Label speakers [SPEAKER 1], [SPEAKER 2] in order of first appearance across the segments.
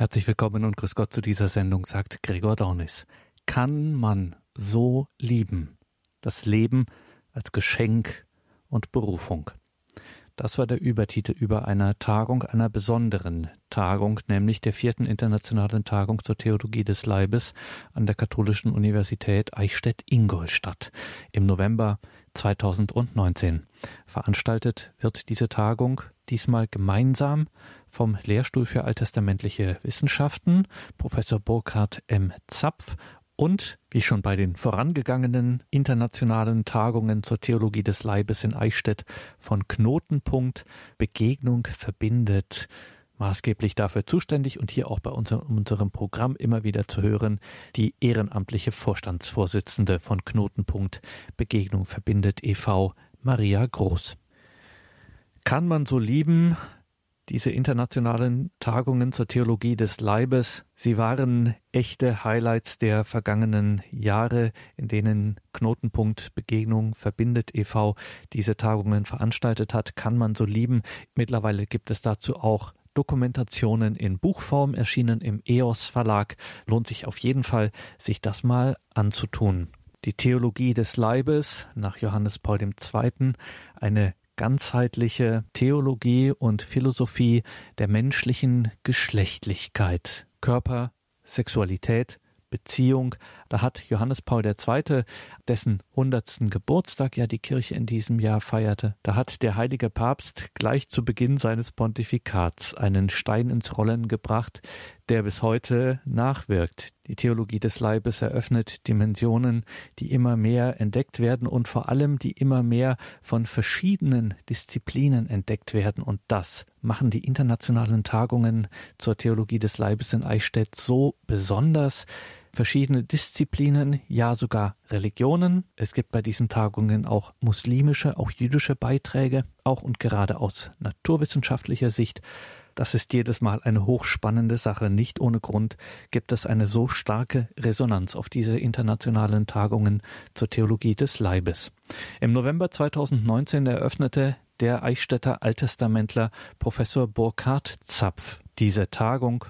[SPEAKER 1] Herzlich willkommen und grüß Gott zu dieser Sendung, sagt Gregor Dornis. Kann man so lieben? Das Leben als Geschenk und Berufung. Das war der Übertitel über einer Tagung, einer besonderen Tagung, nämlich der vierten internationalen Tagung zur Theologie des Leibes an der Katholischen Universität Eichstätt-Ingolstadt im November 2019. Veranstaltet wird diese Tagung diesmal gemeinsam vom Lehrstuhl für alttestamentliche Wissenschaften, Professor Burkhard M. Zapf und, wie schon bei den vorangegangenen internationalen Tagungen zur Theologie des Leibes in Eichstätt, von Knotenpunkt Begegnung verbindet, maßgeblich dafür zuständig und hier auch bei unserem Programm immer wieder zu hören, die ehrenamtliche Vorstandsvorsitzende von Knotenpunkt Begegnung verbindet e.V., Maria Groß. Kann man so lieben, diese internationalen Tagungen zur Theologie des Leibes, sie waren echte Highlights der vergangenen Jahre, in denen Knotenpunkt Begegnung verbindet e.V. diese Tagungen veranstaltet hat, kann man so lieben. Mittlerweile gibt es dazu auch Dokumentationen in Buchform erschienen im EOS Verlag. Lohnt sich auf jeden Fall, sich das mal anzutun. Die Theologie des Leibes nach Johannes Paul II. eine ganzheitliche Theologie und Philosophie der menschlichen Geschlechtlichkeit, Körper, Sexualität, Beziehung. Da hat Johannes Paul II., dessen hundertsten Geburtstag ja die Kirche in diesem Jahr feierte, da hat der heilige Papst gleich zu Beginn seines Pontifikats einen Stein ins Rollen gebracht, der bis heute nachwirkt. Die Theologie des Leibes eröffnet Dimensionen, die immer mehr entdeckt werden und vor allem die immer mehr von verschiedenen Disziplinen entdeckt werden. Und das machen die internationalen Tagungen zur Theologie des Leibes in Eichstätt so besonders, verschiedene Disziplinen, ja sogar Religionen. Es gibt bei diesen Tagungen auch muslimische, auch jüdische Beiträge, auch und gerade aus naturwissenschaftlicher Sicht. Das ist jedes Mal eine hochspannende Sache. Nicht ohne Grund gibt es eine so starke Resonanz auf diese internationalen Tagungen zur Theologie des Leibes. Im November 2019 eröffnete der Eichstätter Alttestamentler Professor Burkhard Zapf diese Tagung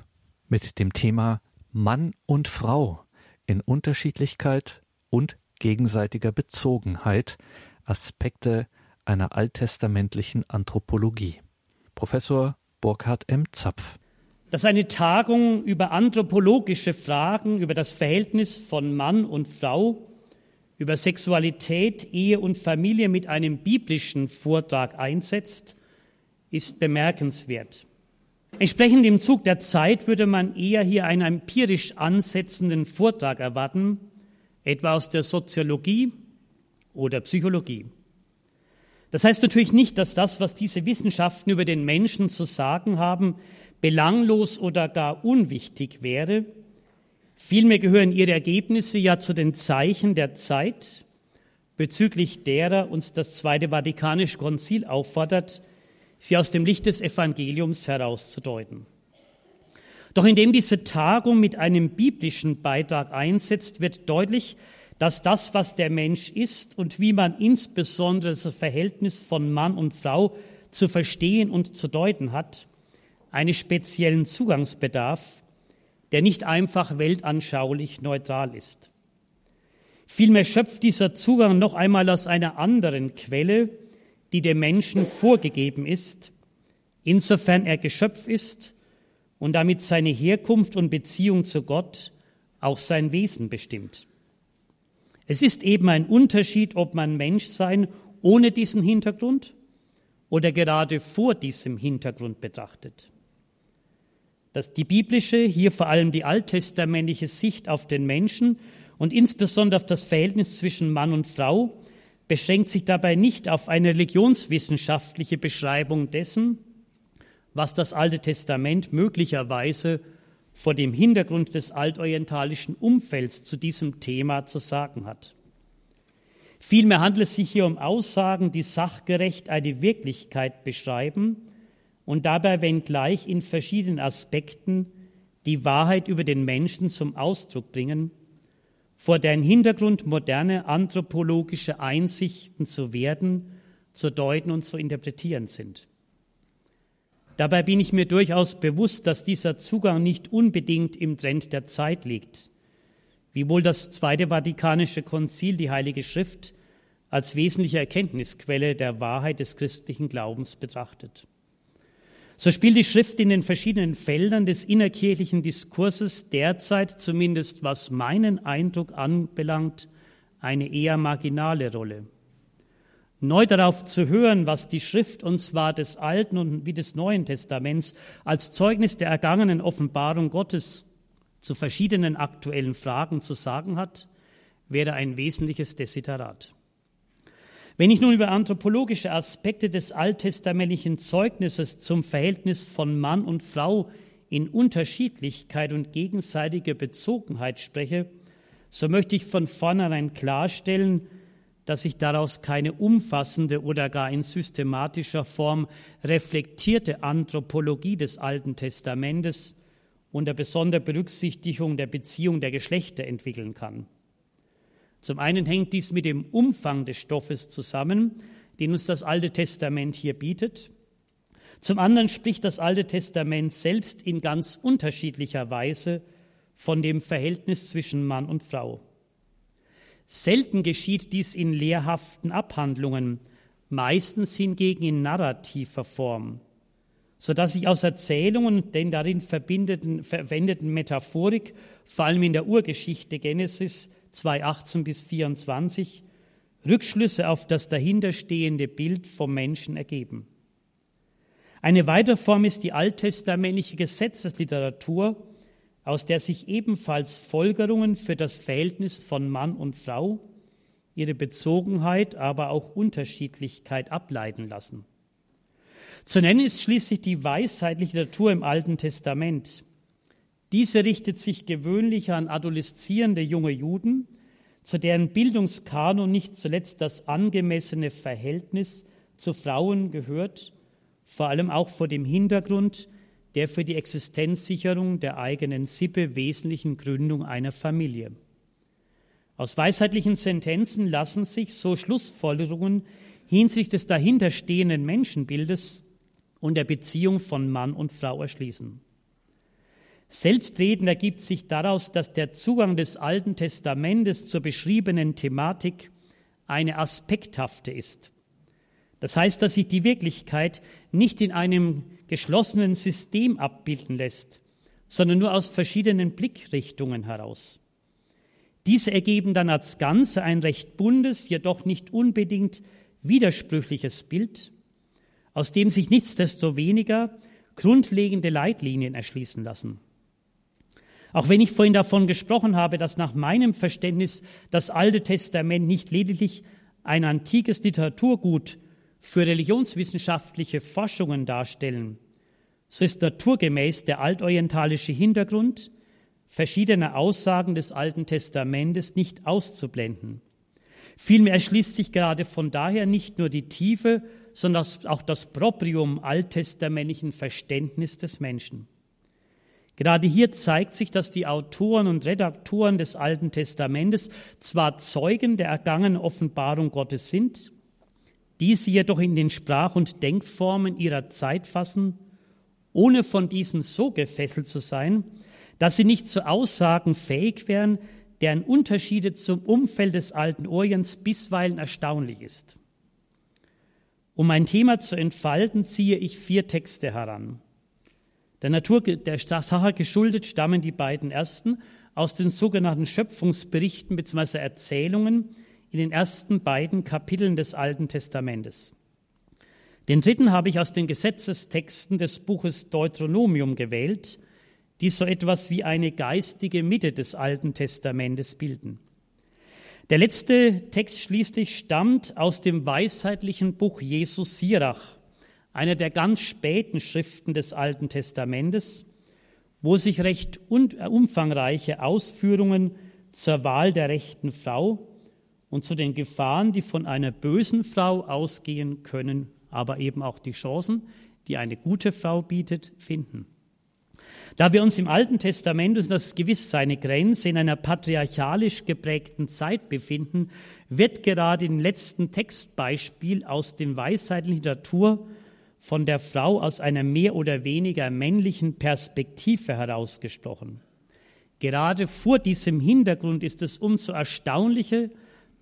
[SPEAKER 1] mit dem Thema Mann und Frau in Unterschiedlichkeit und gegenseitiger Bezogenheit Aspekte einer alttestamentlichen Anthropologie. Professor Burkhard M. Zapf.
[SPEAKER 2] Das ist eine Tagung über anthropologische Fragen, über das Verhältnis von Mann und Frau, über Sexualität, Ehe und Familie mit einem biblischen Vortrag einsetzt, ist bemerkenswert. Entsprechend dem Zug der Zeit würde man eher hier einen empirisch ansetzenden Vortrag erwarten, etwa aus der Soziologie oder Psychologie. Das heißt natürlich nicht, dass das, was diese Wissenschaften über den Menschen zu sagen haben, belanglos oder gar unwichtig wäre. Vielmehr gehören ihre Ergebnisse ja zu den Zeichen der Zeit, bezüglich derer uns das Zweite Vatikanische Konzil auffordert, sie aus dem Licht des Evangeliums herauszudeuten. Doch indem diese Tagung mit einem biblischen Beitrag einsetzt, wird deutlich, dass das, was der Mensch ist und wie man insbesondere das Verhältnis von Mann und Frau zu verstehen und zu deuten hat, einen speziellen Zugangsbedarf, der nicht einfach weltanschaulich neutral ist. Vielmehr schöpft dieser Zugang noch einmal aus einer anderen Quelle, die dem Menschen vorgegeben ist, insofern er Geschöpf ist und damit seine Herkunft und Beziehung zu Gott auch sein Wesen bestimmt. Es ist eben ein Unterschied, ob man Mensch sein ohne diesen Hintergrund oder gerade vor diesem Hintergrund betrachtet. Dass die biblische, hier vor allem die alttestamentliche Sicht auf den Menschen und insbesondere auf das Verhältnis zwischen Mann und Frau beschränkt sich dabei nicht auf eine religionswissenschaftliche Beschreibung dessen, was das Alte Testament möglicherweise vor dem Hintergrund des altorientalischen Umfelds zu diesem Thema zu sagen hat. Vielmehr handelt es sich hier um Aussagen, die sachgerecht eine Wirklichkeit beschreiben und dabei, wenngleich in verschiedenen Aspekten, die Wahrheit über den Menschen zum Ausdruck bringen vor deren Hintergrund moderne anthropologische Einsichten zu werden, zu deuten und zu interpretieren sind. Dabei bin ich mir durchaus bewusst, dass dieser Zugang nicht unbedingt im Trend der Zeit liegt. Wiewohl das Zweite Vatikanische Konzil die Heilige Schrift als wesentliche Erkenntnisquelle der Wahrheit des christlichen Glaubens betrachtet. So spielt die Schrift in den verschiedenen Feldern des innerkirchlichen Diskurses derzeit, zumindest was meinen Eindruck anbelangt, eine eher marginale Rolle neu darauf zu hören, was die Schrift uns zwar des Alten und wie des Neuen Testaments als Zeugnis der ergangenen Offenbarung Gottes zu verschiedenen aktuellen Fragen zu sagen hat, wäre ein wesentliches Desiderat. Wenn ich nun über anthropologische Aspekte des alttestamentlichen Zeugnisses zum Verhältnis von Mann und Frau in Unterschiedlichkeit und gegenseitiger Bezogenheit spreche, so möchte ich von vornherein klarstellen, dass sich daraus keine umfassende oder gar in systematischer Form reflektierte Anthropologie des Alten Testamentes unter besonderer Berücksichtigung der Beziehung der Geschlechter entwickeln kann. Zum einen hängt dies mit dem Umfang des Stoffes zusammen, den uns das Alte Testament hier bietet. Zum anderen spricht das Alte Testament selbst in ganz unterschiedlicher Weise von dem Verhältnis zwischen Mann und Frau. Selten geschieht dies in lehrhaften Abhandlungen, meistens hingegen in narrativer Form, so dass sich aus Erzählungen und den darin verwendeten Metaphorik, vor allem in der Urgeschichte Genesis 2,18 bis 24, Rückschlüsse auf das dahinterstehende Bild vom Menschen ergeben. Eine weitere Form ist die alttestamentliche Gesetzesliteratur, aus der sich ebenfalls Folgerungen für das Verhältnis von Mann und Frau, ihre Bezogenheit, aber auch Unterschiedlichkeit ableiten lassen. Zu nennen ist schließlich die Weisheitsliteratur im Alten Testament. Diese richtet sich gewöhnlich an adoleszierende junge Juden, zu deren Bildungskanon nicht zuletzt das angemessene Verhältnis zu Frauen gehört, vor allem auch vor dem Hintergrund der für die Existenzsicherung der eigenen Sippe wesentlichen Gründung einer Familie. Aus weisheitlichen Sentenzen lassen sich so Schlussfolgerungen hinsichtlich des dahinterstehenden Menschenbildes und der Beziehung von Mann und Frau erschließen. Selbstredend ergibt sich daraus, dass der Zugang des Alten Testamentes zur beschriebenen Thematik eine aspekthafte ist. Das heißt, dass sich die Wirklichkeit nicht in einem geschlossenen System abbilden lässt, sondern nur aus verschiedenen Blickrichtungen heraus. Diese ergeben dann als Ganze ein recht buntes, jedoch nicht unbedingt widersprüchliches Bild, aus dem sich nichtsdestoweniger grundlegende Leitlinien erschließen lassen. Auch wenn ich vorhin davon gesprochen habe, dass nach meinem Verständnis das Alte Testament nicht lediglich ein antikes Literaturgut für religionswissenschaftliche Forschungen darstellen, so ist naturgemäß der altorientalische Hintergrund verschiedener Aussagen des Alten Testamentes nicht auszublenden. Vielmehr erschließt sich gerade von daher nicht nur die Tiefe, sondern auch das Proprium alttestamentlichen Verständnis des Menschen. Gerade hier zeigt sich, dass die Autoren und Redaktoren des Alten Testamentes zwar Zeugen der ergangenen Offenbarung Gottes sind, diese jedoch in den Sprach- und Denkformen ihrer Zeit fassen, ohne von diesen so gefesselt zu sein, dass sie nicht zu Aussagen fähig wären, deren Unterschiede zum Umfeld des alten Orients bisweilen erstaunlich ist. Um ein Thema zu entfalten, ziehe ich vier Texte heran. Der Natur der Sache geschuldet stammen die beiden ersten aus den sogenannten Schöpfungsberichten bzw. Erzählungen, in den ersten beiden Kapiteln des Alten Testamentes. Den dritten habe ich aus den Gesetzestexten des Buches Deuteronomium gewählt, die so etwas wie eine geistige Mitte des Alten Testamentes bilden. Der letzte Text schließlich stammt aus dem weisheitlichen Buch Jesus Sirach, einer der ganz späten Schriften des Alten Testamentes, wo sich recht umfangreiche Ausführungen zur Wahl der rechten Frau und zu den Gefahren, die von einer bösen Frau ausgehen können, aber eben auch die Chancen, die eine gute Frau bietet, finden. Da wir uns im Alten Testament, und das ist gewiss seine Grenze, in einer patriarchalisch geprägten Zeit befinden, wird gerade im letzten Textbeispiel aus dem weisheitlichen Literatur von der Frau aus einer mehr oder weniger männlichen Perspektive herausgesprochen. Gerade vor diesem Hintergrund ist es umso erstaunlicher,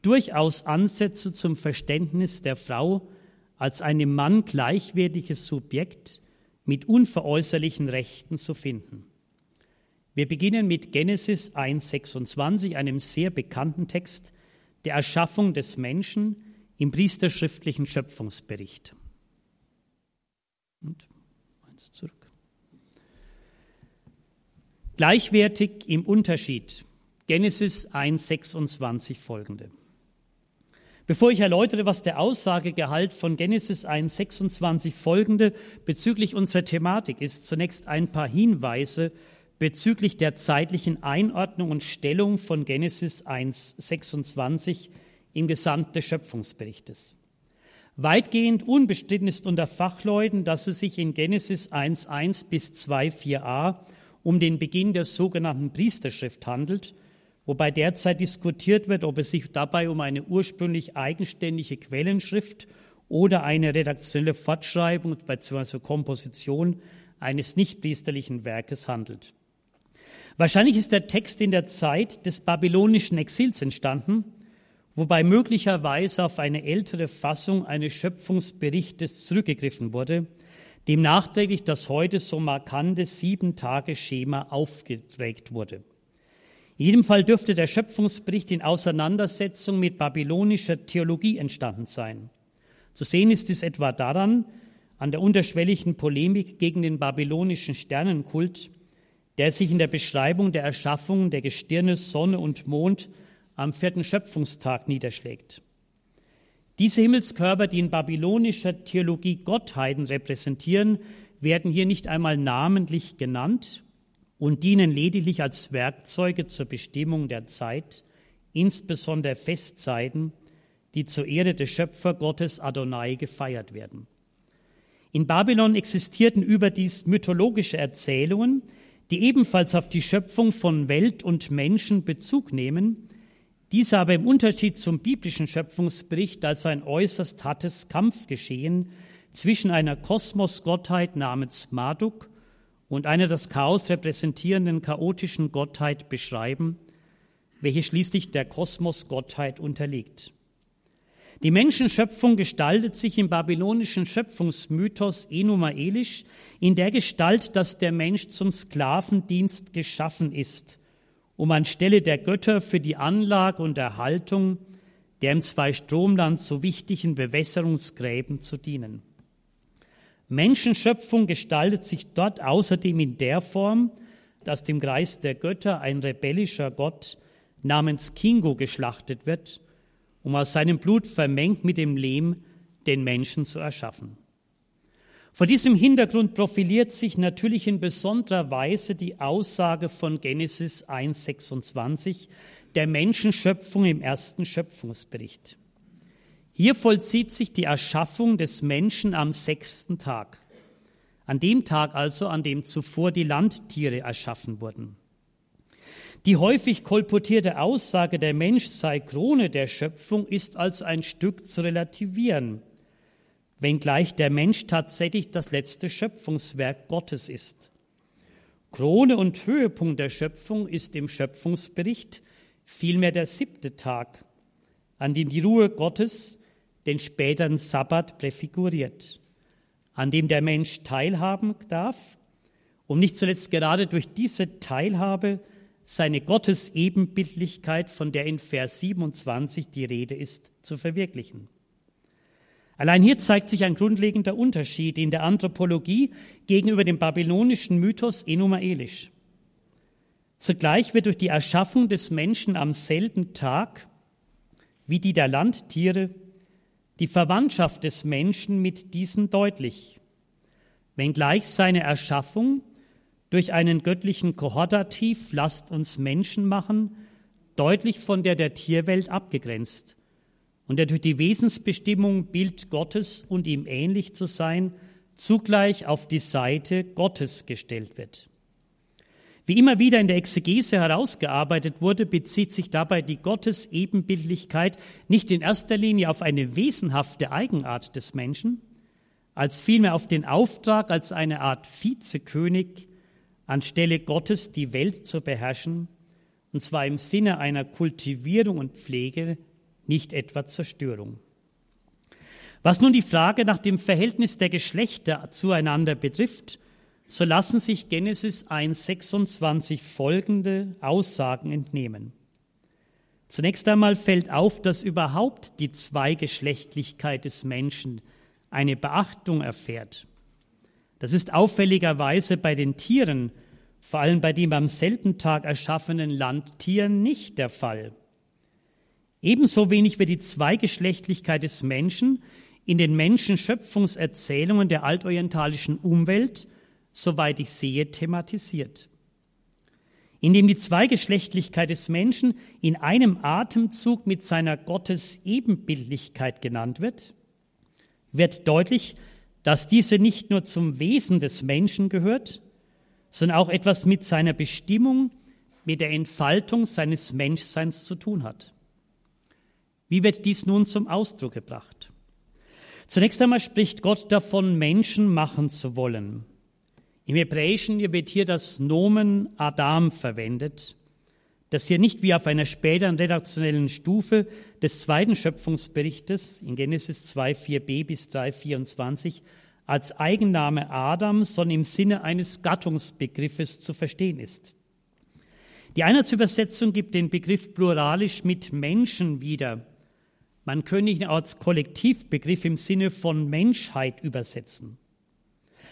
[SPEAKER 2] durchaus Ansätze zum Verständnis der Frau als einem Mann gleichwertiges Subjekt mit unveräußerlichen Rechten zu finden. Wir beginnen mit Genesis 1.26, einem sehr bekannten Text der Erschaffung des Menschen im priesterschriftlichen Schöpfungsbericht. Und eins zurück. Gleichwertig im Unterschied. Genesis 1.26 folgende. Bevor ich erläutere, was der Aussagegehalt von Genesis 1.26 folgende bezüglich unserer Thematik ist, zunächst ein paar Hinweise bezüglich der zeitlichen Einordnung und Stellung von Genesis 1.26 im Gesamt des Schöpfungsberichtes. Weitgehend unbestritten ist unter Fachleuten, dass es sich in Genesis 1.1 bis 2.4a um den Beginn der sogenannten Priesterschrift handelt, wobei derzeit diskutiert wird, ob es sich dabei um eine ursprünglich eigenständige Quellenschrift oder eine redaktionelle Fortschreibung bzw. Komposition eines nichtpriesterlichen Werkes handelt. Wahrscheinlich ist der Text in der Zeit des babylonischen Exils entstanden, wobei möglicherweise auf eine ältere Fassung eines Schöpfungsberichtes zurückgegriffen wurde, dem nachträglich das heute so markante Sieben-Tage-Schema aufgeträgt wurde. In jedem Fall dürfte der Schöpfungsbericht in Auseinandersetzung mit babylonischer Theologie entstanden sein. Zu sehen ist dies etwa daran, an der unterschwelligen Polemik gegen den babylonischen Sternenkult, der sich in der Beschreibung der Erschaffung der Gestirne, Sonne und Mond am vierten Schöpfungstag niederschlägt. Diese Himmelskörper, die in babylonischer Theologie Gottheiten repräsentieren, werden hier nicht einmal namentlich genannt und dienen lediglich als Werkzeuge zur Bestimmung der Zeit, insbesondere Festzeiten, die zur Ehre des Schöpfergottes Adonai gefeiert werden. In Babylon existierten überdies mythologische Erzählungen, die ebenfalls auf die Schöpfung von Welt und Menschen Bezug nehmen, diese aber im Unterschied zum biblischen Schöpfungsbericht als ein äußerst hartes Kampfgeschehen zwischen einer Kosmosgottheit namens Marduk und einer das Chaos repräsentierenden chaotischen Gottheit beschreiben, welche schließlich der Kosmosgottheit unterliegt. Die Menschenschöpfung gestaltet sich im babylonischen Schöpfungsmythos Enuma Elish in der Gestalt, dass der Mensch zum Sklavendienst geschaffen ist, um anstelle der Götter für die Anlage und Erhaltung der im Zweistromland so wichtigen Bewässerungsgräben zu dienen. Menschenschöpfung gestaltet sich dort außerdem in der Form, dass dem Kreis der Götter ein rebellischer Gott namens Kingo geschlachtet wird um aus seinem Blut vermengt mit dem Lehm den Menschen zu erschaffen. Vor diesem Hintergrund profiliert sich natürlich in besonderer Weise die Aussage von Genesis 1.26 der Menschenschöpfung im ersten Schöpfungsbericht. Hier vollzieht sich die Erschaffung des Menschen am sechsten Tag, an dem Tag also, an dem zuvor die Landtiere erschaffen wurden. Die häufig kolportierte Aussage, der Mensch sei Krone der Schöpfung, ist als ein Stück zu relativieren, wenngleich der Mensch tatsächlich das letzte Schöpfungswerk Gottes ist. Krone und Höhepunkt der Schöpfung ist im Schöpfungsbericht vielmehr der siebte Tag, an dem die Ruhe Gottes den späteren Sabbat präfiguriert, an dem der Mensch teilhaben darf, um nicht zuletzt gerade durch diese Teilhabe seine Gottesebenbildlichkeit, von der in Vers 27 die Rede ist, zu verwirklichen. Allein hier zeigt sich ein grundlegender Unterschied in der Anthropologie gegenüber dem babylonischen Mythos Enuma Elish. Zugleich wird durch die Erschaffung des Menschen am selben Tag wie die der Landtiere die Verwandtschaft des Menschen mit diesen deutlich, wenngleich seine Erschaffung durch einen göttlichen Kohortativ, lasst uns Menschen machen, deutlich von der der Tierwelt abgegrenzt und der durch die Wesensbestimmung Bild Gottes und ihm ähnlich zu sein, zugleich auf die Seite Gottes gestellt wird. Wie immer wieder in der Exegese herausgearbeitet wurde, bezieht sich dabei die Gottesebenbildlichkeit nicht in erster Linie auf eine wesenhafte Eigenart des Menschen, als vielmehr auf den Auftrag, als eine Art Vizekönig anstelle Gottes die Welt zu beherrschen, und zwar im Sinne einer Kultivierung und Pflege, nicht etwa Zerstörung. Was nun die Frage nach dem Verhältnis der Geschlechter zueinander betrifft, so lassen sich Genesis 1.26 folgende Aussagen entnehmen. Zunächst einmal fällt auf, dass überhaupt die Zweigeschlechtlichkeit des Menschen eine Beachtung erfährt. Das ist auffälligerweise bei den Tieren, vor allem bei dem am selben Tag erschaffenen Landtieren, nicht der Fall. Ebenso wenig wird die Zweigeschlechtlichkeit des Menschen in den Menschenschöpfungserzählungen der altorientalischen Umwelt soweit ich sehe, thematisiert. Indem die Zweigeschlechtlichkeit des Menschen in einem Atemzug mit seiner Gottesebenbildlichkeit genannt wird, wird deutlich, dass diese nicht nur zum Wesen des Menschen gehört, sondern auch etwas mit seiner Bestimmung, mit der Entfaltung seines Menschseins zu tun hat. Wie wird dies nun zum Ausdruck gebracht? Zunächst einmal spricht Gott davon, Menschen machen zu wollen. Im Hebräischen wird hier das Nomen Adam verwendet, das hier nicht wie auf einer späteren redaktionellen Stufe des zweiten Schöpfungsberichtes in Genesis 2, 4b bis 3, 24 als Eigenname Adam, sondern im Sinne eines Gattungsbegriffes zu verstehen ist. Die Einheitsübersetzung gibt den Begriff pluralisch mit Menschen wieder. Man könnte ihn als Kollektivbegriff im Sinne von Menschheit übersetzen.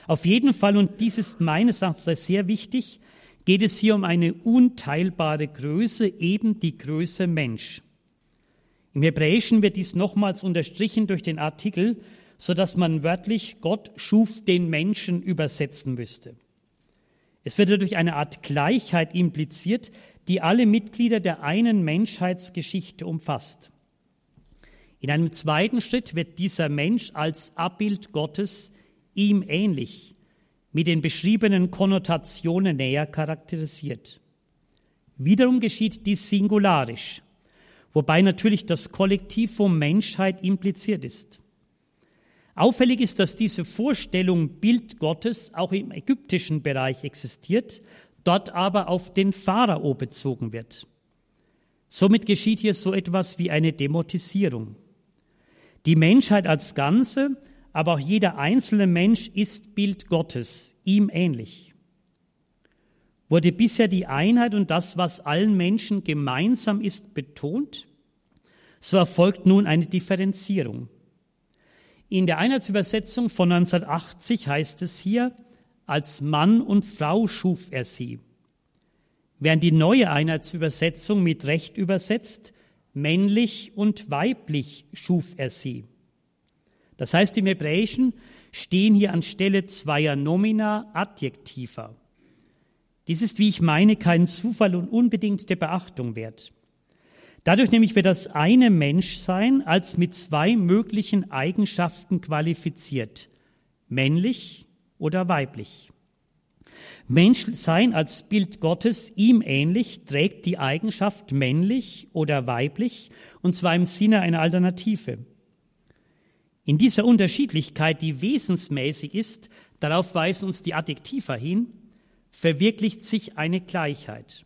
[SPEAKER 2] Auf jeden Fall, und dies ist meines Erachtens sehr wichtig, geht es hier um eine unteilbare Größe, eben die Größe Mensch. Im Hebräischen wird dies nochmals unterstrichen durch den Artikel, so dass man wörtlich Gott schuf den Menschen übersetzen müsste. Es wird dadurch eine Art Gleichheit impliziert, die alle Mitglieder der einen Menschheitsgeschichte umfasst. In einem zweiten Schritt wird dieser Mensch als Abbild Gottes ihm ähnlich, mit den beschriebenen Konnotationen näher charakterisiert. Wiederum geschieht dies singularisch, wobei natürlich das Kollektivum Menschheit impliziert ist. Auffällig ist, dass diese Vorstellung Bild Gottes auch im ägyptischen Bereich existiert, dort aber auf den Pharao bezogen wird. Somit geschieht hier so etwas wie eine Demotisierung. Die Menschheit als Ganze aber auch jeder einzelne Mensch ist Bild Gottes, ihm ähnlich. Wurde bisher die Einheit und das, was allen Menschen gemeinsam ist, betont, so erfolgt nun eine Differenzierung. In der Einheitsübersetzung von 1980 heißt es hier, als Mann und Frau schuf er sie. Während die neue Einheitsübersetzung mit Recht übersetzt, männlich und weiblich schuf er sie. Das heißt, im Hebräischen stehen hier anstelle zweier Nomina Adjektiva. Dies ist, wie ich meine, kein Zufall und unbedingt der Beachtung wert. Dadurch nämlich wird das eine Menschsein als mit zwei möglichen Eigenschaften qualifiziert, männlich oder weiblich. Menschsein als Bild Gottes, ihm ähnlich, trägt die Eigenschaft männlich oder weiblich, und zwar im Sinne einer Alternative. In dieser Unterschiedlichkeit, die wesensmäßig ist, darauf weisen uns die Adjektiva hin, verwirklicht sich eine Gleichheit.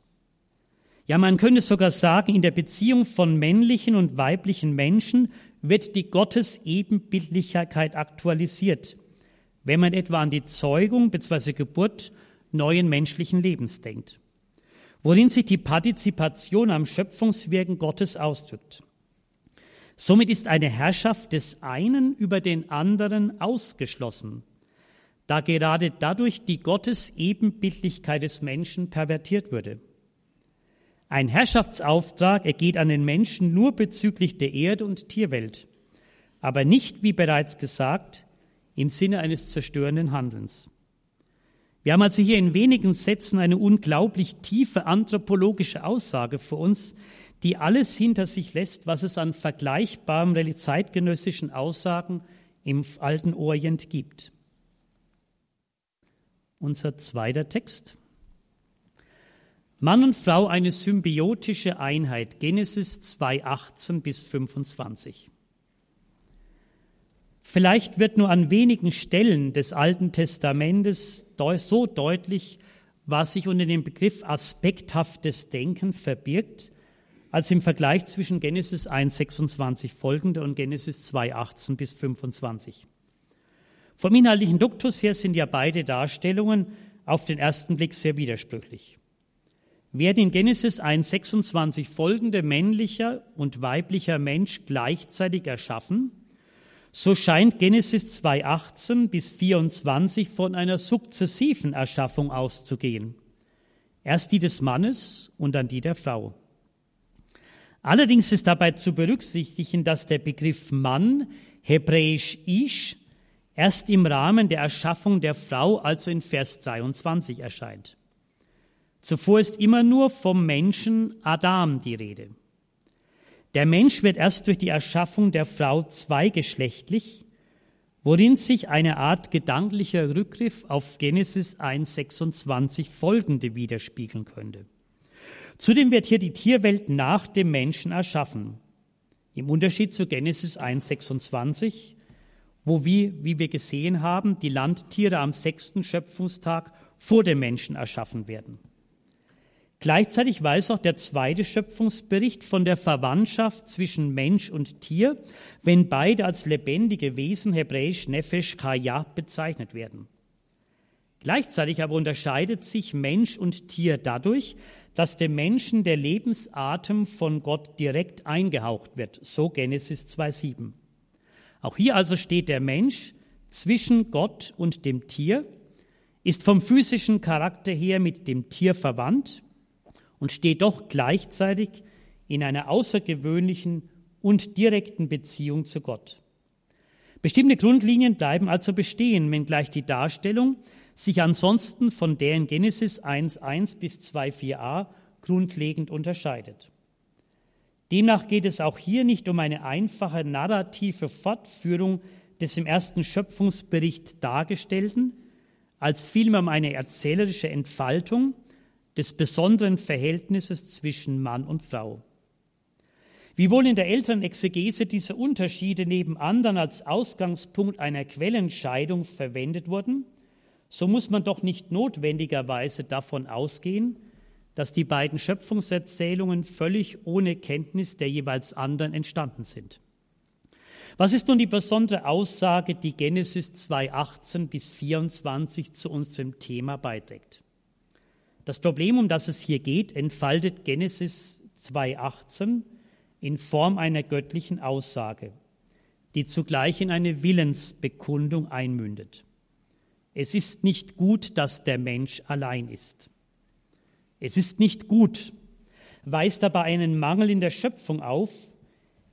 [SPEAKER 2] Ja, man könnte sogar sagen, in der Beziehung von männlichen und weiblichen Menschen wird die Gottesebenbildlichkeit aktualisiert, wenn man etwa an die Zeugung bzw. Geburt neuen menschlichen Lebens denkt, worin sich die Partizipation am Schöpfungswirken Gottes ausdrückt. Somit ist eine Herrschaft des einen über den anderen ausgeschlossen, da gerade dadurch die Gottesebenbildlichkeit des Menschen pervertiert würde. Ein Herrschaftsauftrag ergeht an den Menschen nur bezüglich der Erde und Tierwelt, aber nicht, wie bereits gesagt, im Sinne eines zerstörenden Handelns. Wir haben also hier in wenigen Sätzen eine unglaublich tiefe anthropologische Aussage für uns, die alles hinter sich lässt, was es an vergleichbaren zeitgenössischen Aussagen im alten Orient gibt. Unser zweiter Text. Mann und Frau eine symbiotische Einheit. Genesis 2, 18 bis 25. Vielleicht wird nur an wenigen Stellen des Alten Testamentes so deutlich, was sich unter dem Begriff aspekthaftes Denken verbirgt, als im Vergleich zwischen Genesis 1,26 folgende und Genesis 2,18 bis 25. Vom inhaltlichen Duktus her sind ja beide Darstellungen auf den ersten Blick sehr widersprüchlich. Werden in Genesis 1,26 folgende männlicher und weiblicher Mensch gleichzeitig erschaffen, so scheint Genesis 2,18 bis 24 von einer sukzessiven Erschaffung auszugehen. Erst die des Mannes und dann die der Frau. Allerdings ist dabei zu berücksichtigen, dass der Begriff Mann, hebräisch Ish, erst im Rahmen der Erschaffung der Frau, also in Vers 23, erscheint. Zuvor ist immer nur vom Menschen Adam die Rede. Der Mensch wird erst durch die Erschaffung der Frau zweigeschlechtlich, worin sich eine Art gedanklicher Rückgriff auf Genesis 1.26 folgende widerspiegeln könnte. Zudem wird hier die Tierwelt nach dem Menschen erschaffen. Im Unterschied zu Genesis 1,26, wo wir, wie wir gesehen haben, die Landtiere am sechsten Schöpfungstag vor dem Menschen erschaffen werden. Gleichzeitig weiß auch der zweite Schöpfungsbericht von der Verwandtschaft zwischen Mensch und Tier, wenn beide als lebendige Wesen hebräisch Nefesh Kaya bezeichnet werden. Gleichzeitig aber unterscheidet sich Mensch und Tier dadurch, dass dem Menschen der Lebensatem von Gott direkt eingehaucht wird, so Genesis 2.7. Auch hier also steht der Mensch zwischen Gott und dem Tier, ist vom physischen Charakter her mit dem Tier verwandt und steht doch gleichzeitig in einer außergewöhnlichen und direkten Beziehung zu Gott. Bestimmte Grundlinien bleiben also bestehen, wenngleich die Darstellung sich ansonsten von der in Genesis 1.1 bis 2.4a grundlegend unterscheidet. Demnach geht es auch hier nicht um eine einfache narrative Fortführung des im ersten Schöpfungsbericht Dargestellten, als vielmehr um eine erzählerische Entfaltung des besonderen Verhältnisses zwischen Mann und Frau. Wiewohl in der älteren Exegese diese Unterschiede neben anderen als Ausgangspunkt einer Quellenscheidung verwendet wurden, so muss man doch nicht notwendigerweise davon ausgehen, dass die beiden Schöpfungserzählungen völlig ohne Kenntnis der jeweils anderen entstanden sind. Was ist nun die besondere Aussage, die Genesis 2.18 bis 24 zu unserem Thema beiträgt? Das Problem, um das es hier geht, entfaltet Genesis 2.18 in Form einer göttlichen Aussage, die zugleich in eine Willensbekundung einmündet. Es ist nicht gut, dass der Mensch allein ist. Es ist nicht gut, weist aber einen Mangel in der Schöpfung auf,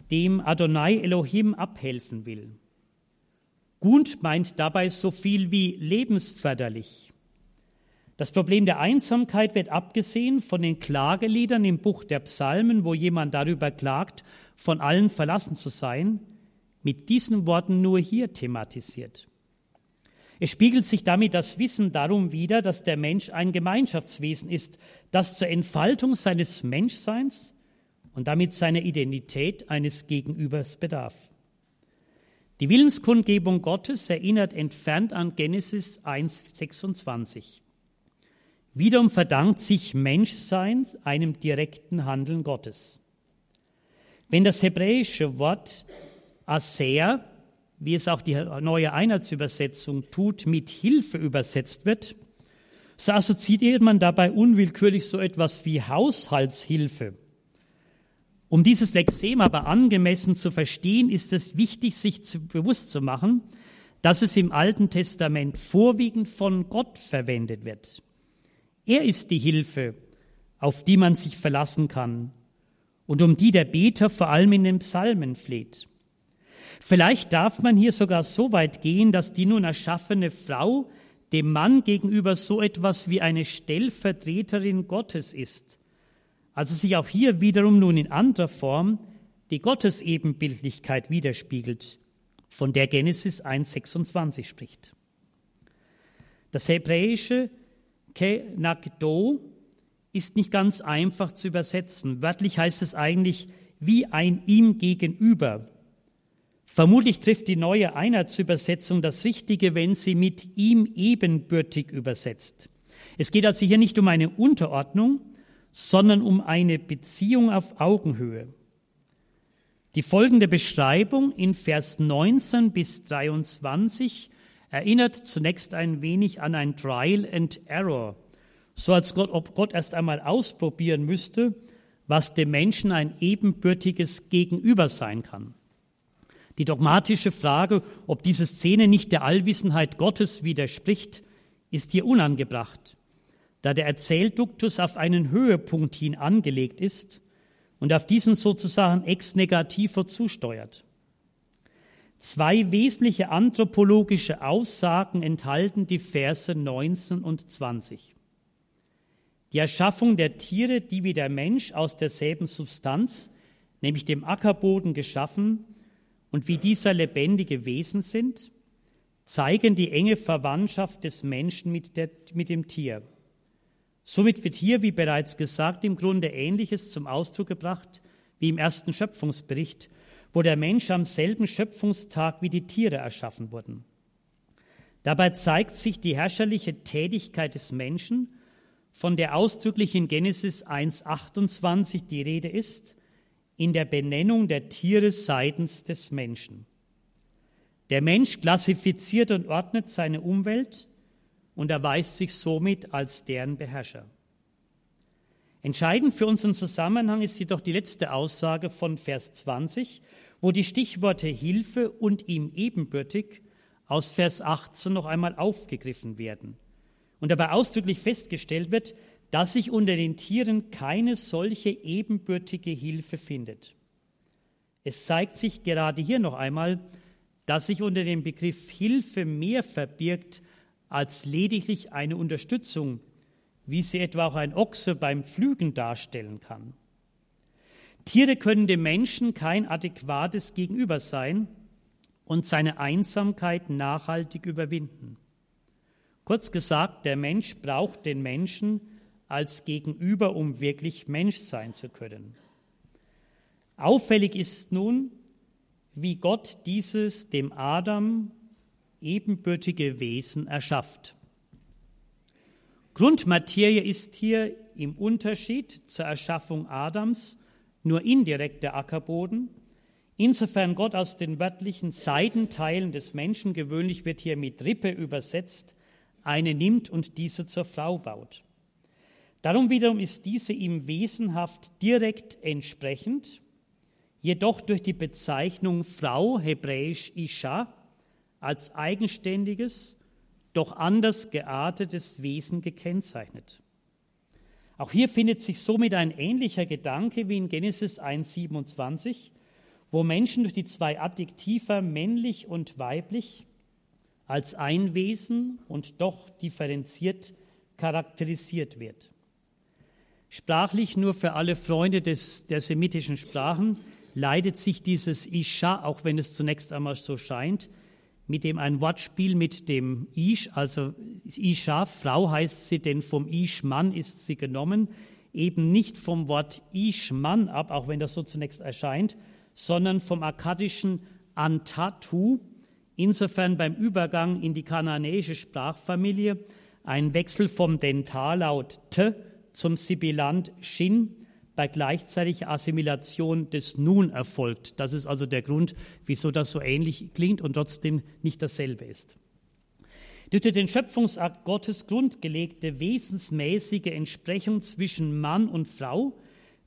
[SPEAKER 2] dem Adonai Elohim abhelfen will. Gut meint dabei so viel wie lebensförderlich. Das Problem der Einsamkeit wird abgesehen von den Klageliedern im Buch der Psalmen, wo jemand darüber klagt, von allen verlassen zu sein, mit diesen Worten nur hier thematisiert. Es spiegelt sich damit das Wissen darum wider, dass der Mensch ein Gemeinschaftswesen ist, das zur Entfaltung seines Menschseins und damit seiner Identität eines Gegenübers bedarf. Die Willenskundgebung Gottes erinnert entfernt an Genesis 1,26. Wiederum verdankt sich Menschsein einem direkten Handeln Gottes. Wenn das hebräische Wort Aser wie es auch die neue Einheitsübersetzung tut, mit Hilfe übersetzt wird, so assoziiert man dabei unwillkürlich so etwas wie Haushaltshilfe. Um dieses Lexem aber angemessen zu verstehen, ist es wichtig, sich zu, bewusst zu machen, dass es im Alten Testament vorwiegend von Gott verwendet wird. Er ist die Hilfe, auf die man sich verlassen kann und um die der Beter vor allem in den Psalmen fleht. Vielleicht darf man hier sogar so weit gehen, dass die nun erschaffene Frau dem Mann gegenüber so etwas wie eine Stellvertreterin Gottes ist. Also sich auch hier wiederum nun in anderer Form die Gottesebenbildlichkeit widerspiegelt, von der Genesis 1.26 spricht. Das hebräische Kenagdo ist nicht ganz einfach zu übersetzen. Wörtlich heißt es eigentlich wie ein ihm gegenüber Vermutlich trifft die neue Einheitsübersetzung das Richtige, wenn sie mit ihm ebenbürtig übersetzt. Es geht also hier nicht um eine Unterordnung, sondern um eine Beziehung auf Augenhöhe. Die folgende Beschreibung in Vers 19 bis 23 erinnert zunächst ein wenig an ein Trial and Error, so als Gott, ob Gott erst einmal ausprobieren müsste, was dem Menschen ein ebenbürtiges Gegenüber sein kann. Die dogmatische Frage, ob diese Szene nicht der Allwissenheit Gottes widerspricht, ist hier unangebracht, da der Erzählduktus auf einen Höhepunkt hin angelegt ist und auf diesen sozusagen ex negativo zusteuert. Zwei wesentliche anthropologische Aussagen enthalten die Verse 19 und 20. Die Erschaffung der Tiere, die wie der Mensch aus derselben Substanz, nämlich dem Ackerboden geschaffen und wie dieser lebendige Wesen sind, zeigen die enge Verwandtschaft des Menschen mit, der, mit dem Tier. Somit wird hier, wie bereits gesagt, im Grunde Ähnliches zum Ausdruck gebracht wie im ersten Schöpfungsbericht, wo der Mensch am selben Schöpfungstag wie die Tiere erschaffen wurden. Dabei zeigt sich die herrscherliche Tätigkeit des Menschen, von der ausdrücklich in Genesis 1.28 die Rede ist, in der Benennung der Tiere seitens des Menschen. Der Mensch klassifiziert und ordnet seine Umwelt, und erweist sich somit als deren Beherrscher. Entscheidend für unseren Zusammenhang ist jedoch die letzte Aussage von Vers 20, wo die Stichworte Hilfe und ihm ebenbürtig aus Vers 18 noch einmal aufgegriffen werden und dabei ausdrücklich festgestellt wird, dass sich unter den Tieren keine solche ebenbürtige Hilfe findet. Es zeigt sich gerade hier noch einmal, dass sich unter dem Begriff Hilfe mehr verbirgt als lediglich eine Unterstützung, wie sie etwa auch ein Ochse beim Pflügen darstellen kann. Tiere können dem Menschen kein adäquates Gegenüber sein und seine Einsamkeit nachhaltig überwinden. Kurz gesagt, der Mensch braucht den Menschen als Gegenüber, um wirklich Mensch sein zu können. Auffällig ist nun, wie Gott dieses dem Adam ebenbürtige Wesen erschafft. Grundmaterie ist hier im Unterschied zur Erschaffung Adams nur indirekt der Ackerboden. Insofern Gott aus den wörtlichen Seitenteilen des Menschen, gewöhnlich wird hier mit Rippe übersetzt, eine nimmt und diese zur Frau baut. Darum wiederum ist diese ihm wesenhaft direkt entsprechend, jedoch durch die Bezeichnung Frau, hebräisch Isha, als eigenständiges, doch anders geartetes Wesen gekennzeichnet. Auch hier findet sich somit ein ähnlicher Gedanke wie in Genesis 1.27, wo Menschen durch die zwei Adjektiva männlich und weiblich als ein Wesen und doch differenziert charakterisiert wird. Sprachlich nur für alle Freunde des, der semitischen Sprachen leidet sich dieses Isha, auch wenn es zunächst einmal so scheint, mit dem ein Wortspiel mit dem Ish, also Isha, Frau heißt sie, denn vom Ish-Mann ist sie genommen, eben nicht vom Wort Ish-Mann ab, auch wenn das so zunächst erscheint, sondern vom akkadischen Antatu, insofern beim Übergang in die kananäische Sprachfamilie ein Wechsel vom Dentallaut T zum Sibilant Shin, bei gleichzeitiger Assimilation des Nun erfolgt. Das ist also der Grund, wieso das so ähnlich klingt und trotzdem nicht dasselbe ist. Durch den Schöpfungsakt Gottes grundgelegte wesensmäßige Entsprechung zwischen Mann und Frau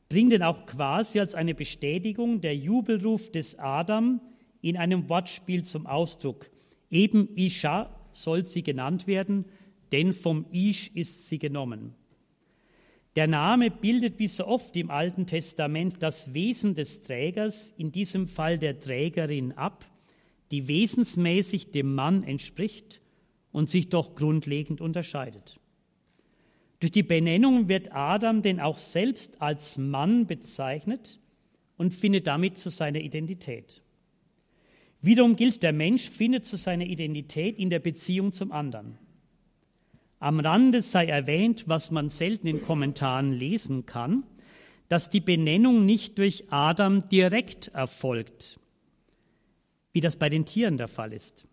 [SPEAKER 2] bringt denn auch quasi als eine Bestätigung der Jubelruf des Adam in einem Wortspiel zum Ausdruck. Eben Isha soll sie genannt werden, denn vom Ish ist sie genommen. Der Name bildet wie so oft im Alten Testament das Wesen des Trägers, in diesem Fall der Trägerin, ab, die wesensmäßig dem Mann entspricht und sich doch grundlegend unterscheidet. Durch die Benennung wird Adam denn auch selbst als Mann bezeichnet und findet damit zu seiner Identität. Wiederum gilt, der Mensch findet zu seiner Identität in der Beziehung zum anderen. Am Rande sei erwähnt, was man selten in Kommentaren lesen kann, dass die Benennung nicht durch Adam direkt erfolgt. wie das bei den Tieren der Fall ist.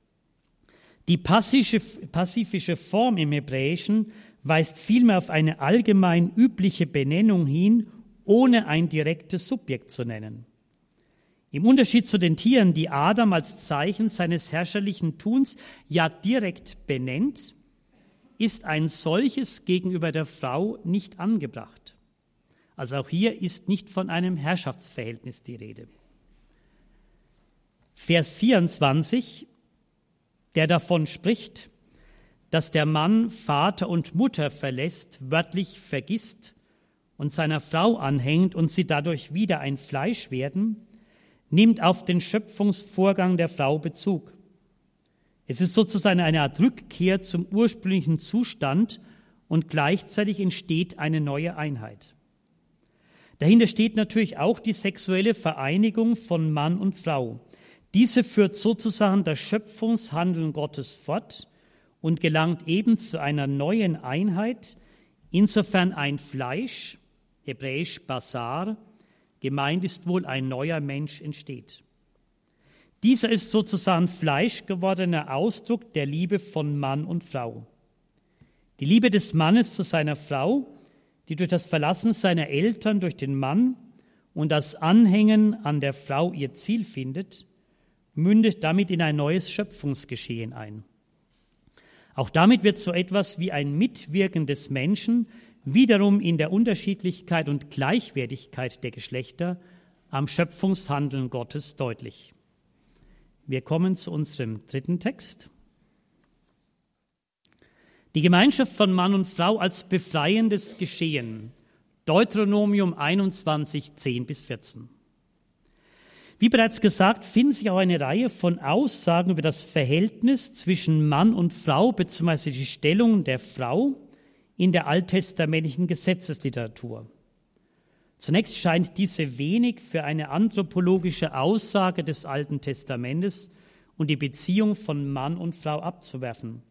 [SPEAKER 2] Die pazifische Form im Hebräischen weist vielmehr auf eine allgemein übliche Benennung hin, ohne ein direktes Subjekt zu nennen. Im Unterschied zu den Tieren, die Adam als Zeichen seines herrscherlichen Tuns ja direkt benennt, ist ein solches gegenüber der Frau nicht angebracht. Also auch hier ist nicht von einem Herrschaftsverhältnis die Rede. Vers 24, der davon spricht, dass der Mann Vater und Mutter verlässt, wörtlich vergisst und seiner Frau anhängt und sie dadurch wieder ein Fleisch werden, nimmt auf den Schöpfungsvorgang der Frau Bezug. Es ist sozusagen eine Art Rückkehr zum ursprünglichen Zustand und gleichzeitig entsteht eine neue Einheit. Dahinter steht natürlich auch die sexuelle Vereinigung von Mann und Frau. Diese führt sozusagen das Schöpfungshandeln Gottes fort und gelangt eben zu einer neuen Einheit, insofern ein Fleisch, hebräisch Basar, gemeint ist wohl ein neuer Mensch entsteht. Dieser ist sozusagen fleischgewordener Ausdruck der Liebe von Mann und Frau. Die Liebe des Mannes zu seiner Frau, die durch das Verlassen seiner Eltern durch den Mann und das Anhängen an der Frau ihr Ziel findet, mündet damit in ein neues Schöpfungsgeschehen ein. Auch damit wird so etwas wie ein Mitwirken des Menschen wiederum in der Unterschiedlichkeit und Gleichwertigkeit der Geschlechter am Schöpfungshandeln Gottes deutlich. Wir kommen zu unserem dritten Text. Die Gemeinschaft von Mann und Frau als befreiendes Geschehen. Deuteronomium 21, 10 bis 14. Wie bereits gesagt, finden sich auch eine Reihe von Aussagen über das Verhältnis zwischen Mann und Frau bzw. die Stellung der Frau in der alttestamentlichen Gesetzesliteratur. Zunächst scheint diese wenig für eine anthropologische Aussage des Alten Testamentes und die Beziehung von Mann und Frau abzuwerfen,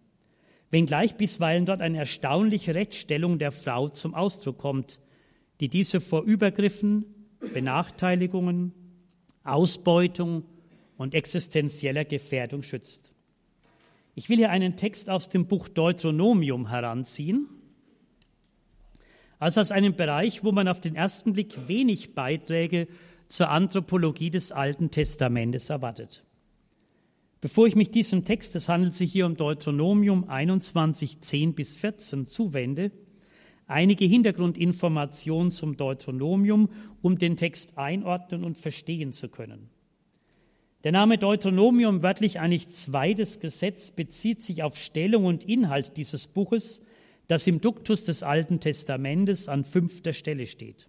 [SPEAKER 2] wenngleich bisweilen dort eine erstaunliche Rechtsstellung der Frau zum Ausdruck kommt, die diese vor Übergriffen, Benachteiligungen, Ausbeutung und existenzieller Gefährdung schützt. Ich will hier einen Text aus dem Buch Deuteronomium heranziehen, also aus einem Bereich, wo man auf den ersten Blick wenig Beiträge zur Anthropologie des Alten Testamentes erwartet. Bevor ich mich diesem Text, es handelt sich hier um Deuteronomium 21, 10 bis 14, zuwende, einige Hintergrundinformationen zum Deuteronomium, um den Text einordnen und verstehen zu können. Der Name Deuteronomium, wörtlich eigentlich zweites Gesetz, bezieht sich auf Stellung und Inhalt dieses Buches, das im Duktus des Alten Testamentes an fünfter Stelle steht.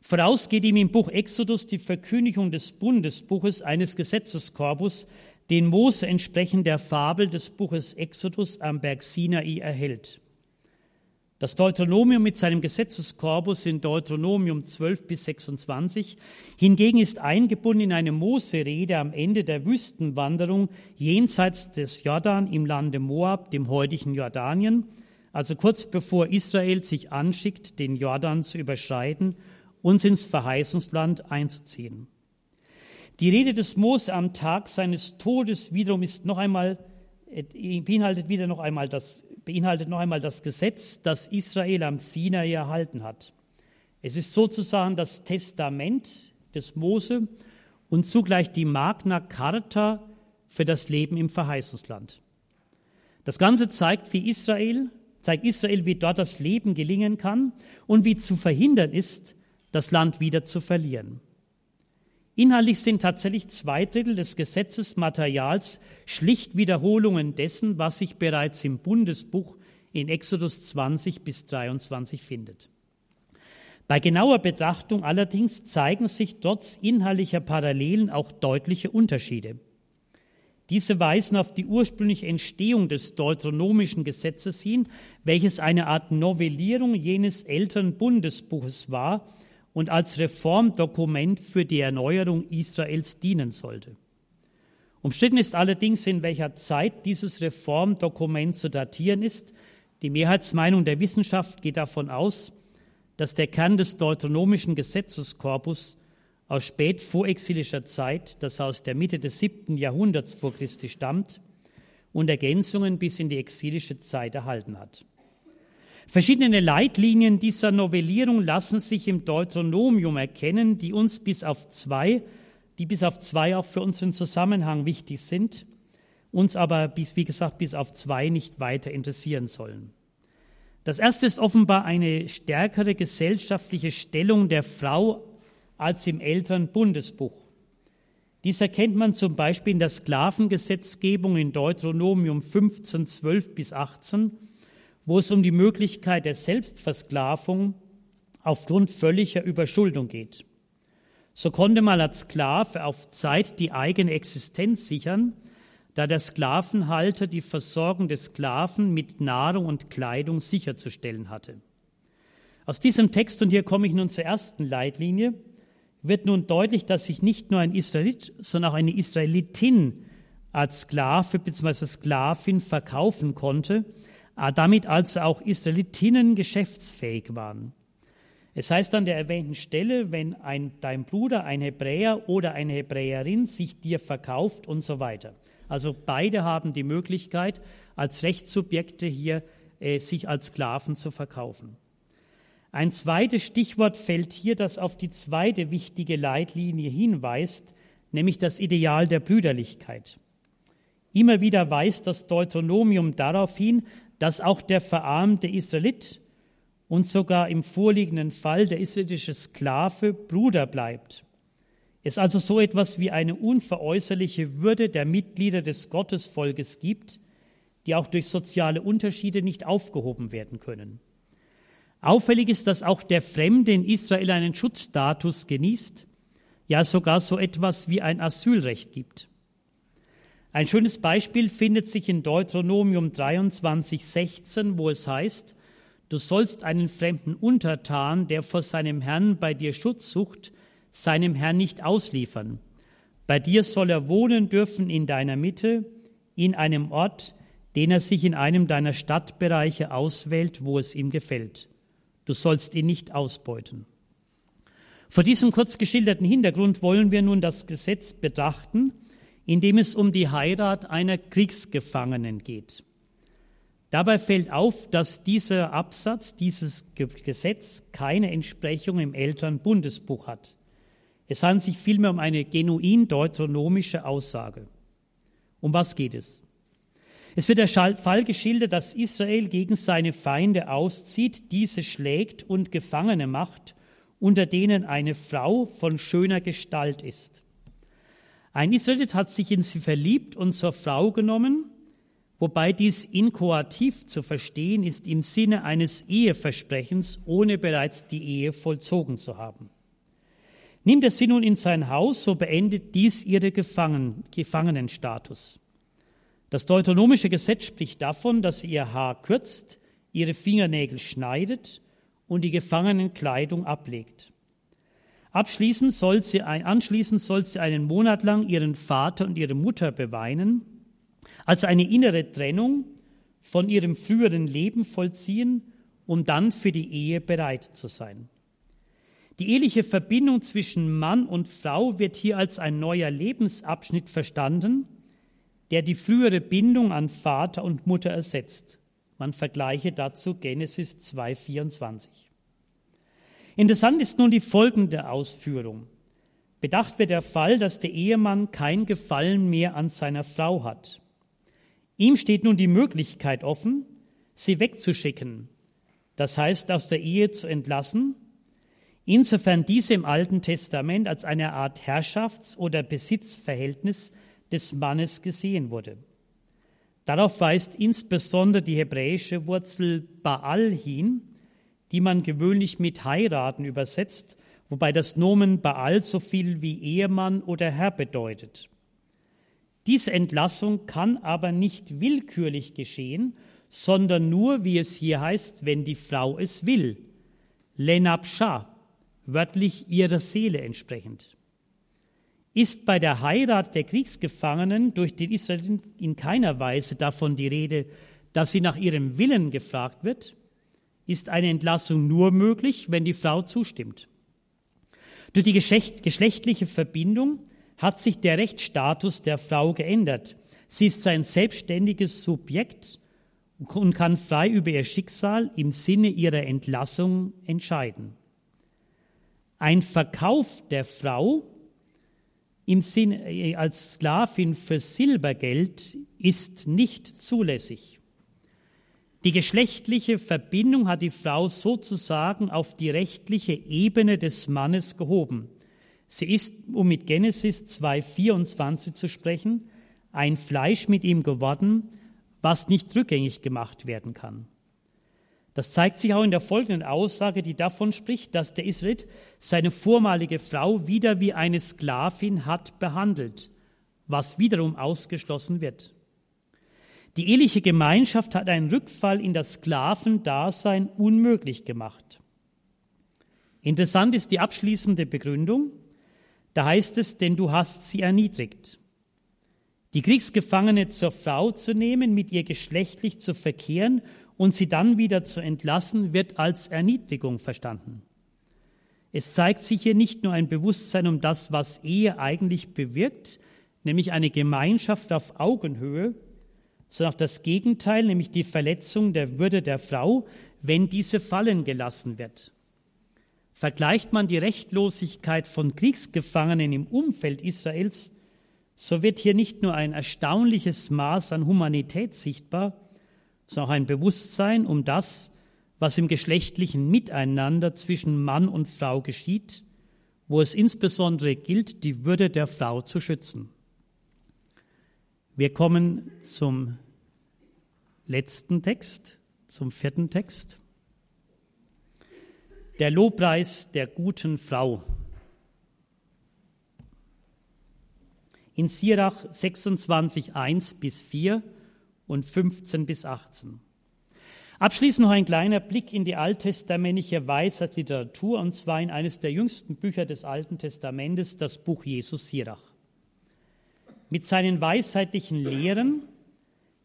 [SPEAKER 2] Voraus geht ihm im Buch Exodus die Verkündigung des Bundesbuches eines Gesetzeskorpus, den Mose entsprechend der Fabel des Buches Exodus am Berg Sinai erhält. Das Deuteronomium mit seinem Gesetzeskorpus in Deuteronomium 12 bis 26 hingegen ist eingebunden in eine Mose-Rede am Ende der Wüstenwanderung jenseits des Jordan im Lande Moab, dem heutigen Jordanien, also kurz bevor Israel sich anschickt, den Jordan zu überschreiten und ins Verheißungsland einzuziehen. Die Rede des Mose am Tag seines Todes wiederum ist noch einmal, äh, beinhaltet wieder noch einmal das, beinhaltet noch einmal das Gesetz, das Israel am Sinai erhalten hat. Es ist sozusagen das Testament des Mose und zugleich die Magna Carta für das Leben im Verheißungsland. Das Ganze zeigt, wie Israel zeigt Israel, wie dort das Leben gelingen kann und wie zu verhindern ist, das Land wieder zu verlieren. Inhaltlich sind tatsächlich zwei Drittel des Gesetzesmaterials schlicht Wiederholungen dessen, was sich bereits im Bundesbuch in Exodus 20 bis 23 findet. Bei genauer Betrachtung allerdings zeigen sich trotz inhaltlicher Parallelen auch deutliche Unterschiede. Diese weisen auf die ursprüngliche Entstehung des deuteronomischen Gesetzes hin, welches eine Art Novellierung jenes älteren Bundesbuches war und als Reformdokument für die Erneuerung Israels dienen sollte. Umstritten ist allerdings, in welcher Zeit dieses Reformdokument zu datieren ist. Die Mehrheitsmeinung der Wissenschaft geht davon aus, dass der Kern des deuteronomischen Gesetzeskorpus aus spät vorexilischer Zeit, das aus der Mitte des siebten Jahrhunderts vor Christi stammt und Ergänzungen bis in die exilische Zeit erhalten hat. Verschiedene Leitlinien dieser Novellierung lassen sich im Deuteronomium erkennen, die uns bis auf zwei, die bis auf zwei auch für unseren Zusammenhang wichtig sind, uns aber bis, wie gesagt, bis auf zwei nicht weiter interessieren sollen. Das erste ist offenbar eine stärkere gesellschaftliche Stellung der Frau als im älteren Bundesbuch. Dies erkennt man zum Beispiel in der Sklavengesetzgebung in Deuteronomium 15, 12 bis 18, wo es um die Möglichkeit der Selbstversklavung aufgrund völliger Überschuldung geht. So konnte man als Sklave auf Zeit die eigene Existenz sichern, da der Sklavenhalter die Versorgung des Sklaven mit Nahrung und Kleidung sicherzustellen hatte. Aus diesem Text, und hier komme ich nun zur ersten Leitlinie, wird nun deutlich, dass sich nicht nur ein Israelit, sondern auch eine Israelitin als Sklave bzw. Sklavin verkaufen konnte, äh, damit also auch Israelitinnen geschäftsfähig waren. Es heißt an der erwähnten Stelle, wenn ein, dein Bruder, ein Hebräer oder eine Hebräerin sich dir verkauft und so weiter. Also beide haben die Möglichkeit, als Rechtssubjekte hier äh, sich als Sklaven zu verkaufen. Ein zweites Stichwort fällt hier, das auf die zweite wichtige Leitlinie hinweist, nämlich das Ideal der Brüderlichkeit. Immer wieder weist das Deuteronomium darauf hin, dass auch der verarmte Israelit und sogar im vorliegenden Fall der israelitische Sklave Bruder bleibt. Es also so etwas wie eine unveräußerliche Würde der Mitglieder des Gottesvolkes gibt, die auch durch soziale Unterschiede nicht aufgehoben werden können. Auffällig ist, dass auch der Fremde in Israel einen Schutzstatus genießt, ja sogar so etwas wie ein Asylrecht gibt. Ein schönes Beispiel findet sich in Deuteronomium 23, 16, wo es heißt, du sollst einen fremden Untertan, der vor seinem Herrn bei dir Schutz sucht, seinem Herrn nicht ausliefern. Bei dir soll er wohnen dürfen in deiner Mitte, in einem Ort, den er sich in einem deiner Stadtbereiche auswählt, wo es ihm gefällt. Du sollst ihn nicht ausbeuten. Vor diesem kurz geschilderten Hintergrund wollen wir nun das Gesetz betrachten, in dem es um die Heirat einer Kriegsgefangenen geht. Dabei fällt auf, dass dieser Absatz, dieses Gesetz keine Entsprechung im Elternbundesbuch hat. Es handelt sich vielmehr um eine genuin deuteronomische Aussage. Um was geht es? Es wird der Fall geschildert, dass Israel gegen seine Feinde auszieht, diese schlägt und Gefangene macht, unter denen eine Frau von schöner Gestalt ist. Ein Israelit hat sich in sie verliebt und zur Frau genommen, wobei dies inkoativ zu verstehen ist im Sinne eines Eheversprechens, ohne bereits die Ehe vollzogen zu haben. Nimmt er sie nun in sein Haus, so beendet dies ihre Gefangen, Gefangenenstatus. Das deuteronomische Gesetz spricht davon, dass sie ihr Haar kürzt, ihre Fingernägel schneidet und die Gefangenenkleidung ablegt. Abschließend soll sie, anschließend soll sie einen Monat lang ihren Vater und ihre Mutter beweinen, also eine innere Trennung von ihrem früheren Leben vollziehen, um dann für die Ehe bereit zu sein. Die eheliche Verbindung zwischen Mann und Frau wird hier als ein neuer Lebensabschnitt verstanden, der die frühere Bindung an Vater und Mutter ersetzt. Man vergleiche dazu Genesis 2,24. Interessant ist nun die folgende Ausführung. Bedacht wird der Fall, dass der Ehemann kein Gefallen mehr an seiner Frau hat. Ihm steht nun die Möglichkeit offen, sie wegzuschicken, das heißt aus der Ehe zu entlassen, insofern diese im Alten Testament als eine Art Herrschafts- oder Besitzverhältnis des Mannes gesehen wurde. Darauf weist insbesondere die hebräische Wurzel Baal hin, die man gewöhnlich mit heiraten übersetzt, wobei das Nomen Baal so viel wie Ehemann oder Herr bedeutet. Diese Entlassung kann aber nicht willkürlich geschehen, sondern nur, wie es hier heißt, wenn die Frau es will. Lenabsha, wörtlich ihrer Seele entsprechend. Ist bei der Heirat der Kriegsgefangenen durch den Israeliten in keiner Weise davon die Rede, dass sie nach ihrem Willen gefragt wird, ist eine Entlassung nur möglich, wenn die Frau zustimmt. Durch die geschlechtliche Verbindung hat sich der Rechtsstatus der Frau geändert. Sie ist sein selbstständiges Subjekt und kann frei über ihr Schicksal im Sinne ihrer Entlassung entscheiden. Ein Verkauf der Frau im Sinne äh, als Sklavin für Silbergeld ist nicht zulässig. Die geschlechtliche Verbindung hat die Frau sozusagen auf die rechtliche Ebene des Mannes gehoben. Sie ist, um mit Genesis 2.24 zu sprechen, ein Fleisch mit ihm geworden, was nicht rückgängig gemacht werden kann. Das zeigt sich auch in der folgenden Aussage, die davon spricht, dass der Israelit seine vormalige Frau wieder wie eine Sklavin hat behandelt, was wiederum ausgeschlossen wird. Die eheliche Gemeinschaft hat einen Rückfall in das Sklavendasein unmöglich gemacht. Interessant ist die abschließende Begründung. Da heißt es, denn du hast sie erniedrigt. Die Kriegsgefangene zur Frau zu nehmen, mit ihr geschlechtlich zu verkehren und sie dann wieder zu entlassen, wird als Erniedrigung verstanden. Es zeigt sich hier nicht nur ein Bewusstsein um das, was Ehe eigentlich bewirkt, nämlich eine Gemeinschaft auf Augenhöhe, sondern auch das Gegenteil, nämlich die Verletzung der Würde der Frau, wenn diese fallen gelassen wird. Vergleicht man die Rechtlosigkeit von Kriegsgefangenen im Umfeld Israels, so wird hier nicht nur ein erstaunliches Maß an Humanität sichtbar, sondern auch ein Bewusstsein um das, was im geschlechtlichen Miteinander zwischen Mann und Frau geschieht, wo es insbesondere gilt, die Würde der Frau zu schützen. Wir kommen zum letzten Text, zum vierten Text. Der Lobpreis der guten Frau. In Sirach 26, 1 bis 4 und 15 bis 18. Abschließend noch ein kleiner Blick in die alttestamentliche Weisheitsliteratur, und zwar in eines der jüngsten Bücher des Alten Testamentes, das Buch Jesus Sirach. Mit seinen weisheitlichen Lehren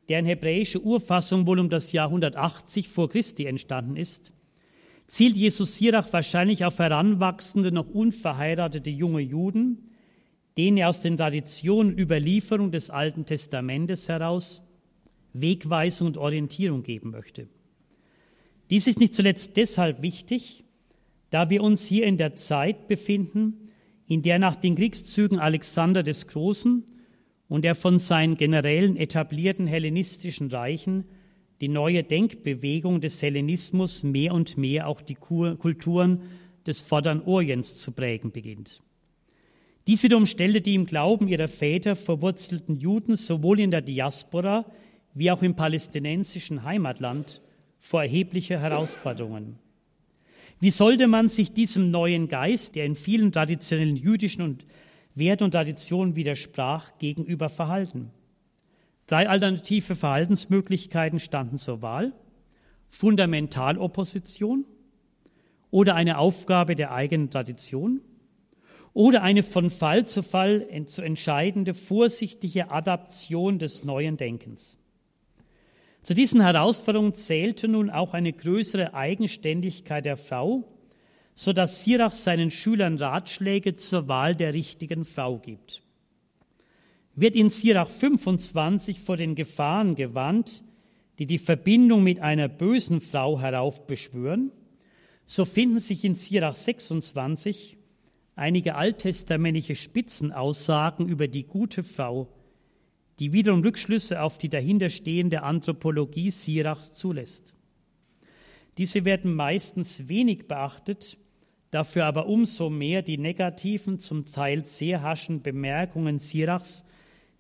[SPEAKER 2] deren hebräische Urfassung wohl um das Jahr 180 vor Christi entstanden ist, zielt Jesus Sirach wahrscheinlich auf heranwachsende, noch unverheiratete junge Juden, denen er aus den Traditionen Überlieferung des Alten Testamentes heraus Wegweisung und Orientierung geben möchte. Dies ist nicht zuletzt deshalb wichtig, da wir uns hier in der Zeit befinden, in der nach den Kriegszügen Alexander des Großen und er von seinen generellen etablierten hellenistischen Reichen die neue Denkbewegung des Hellenismus mehr und mehr auch die Kulturen des Vorderen Orients zu prägen beginnt. Dies wiederum stellte die im Glauben ihrer Väter verwurzelten Juden sowohl in der Diaspora wie auch im palästinensischen Heimatland vor erhebliche Herausforderungen. Wie sollte man sich diesem neuen Geist, der in vielen traditionellen jüdischen und Wert und Tradition widersprach, gegenüber verhalten. Drei alternative Verhaltensmöglichkeiten standen zur Wahl. Fundamentalopposition oder eine Aufgabe der eigenen Tradition oder eine von Fall zu Fall zu entscheidende vorsichtige Adaption des neuen Denkens. Zu diesen Herausforderungen zählte nun auch eine größere Eigenständigkeit der Frau so dass Sirach seinen Schülern Ratschläge zur Wahl der richtigen Frau gibt. Wird in Sirach 25 vor den Gefahren gewarnt, die die Verbindung mit einer bösen Frau heraufbeschwören, so finden sich in Sirach 26 einige alttestamentliche Spitzenaussagen über die gute Frau, die wiederum Rückschlüsse auf die dahinterstehende Anthropologie Sirachs zulässt. Diese werden meistens wenig beachtet, dafür aber umso mehr die negativen, zum Teil sehr harschen Bemerkungen Sirachs,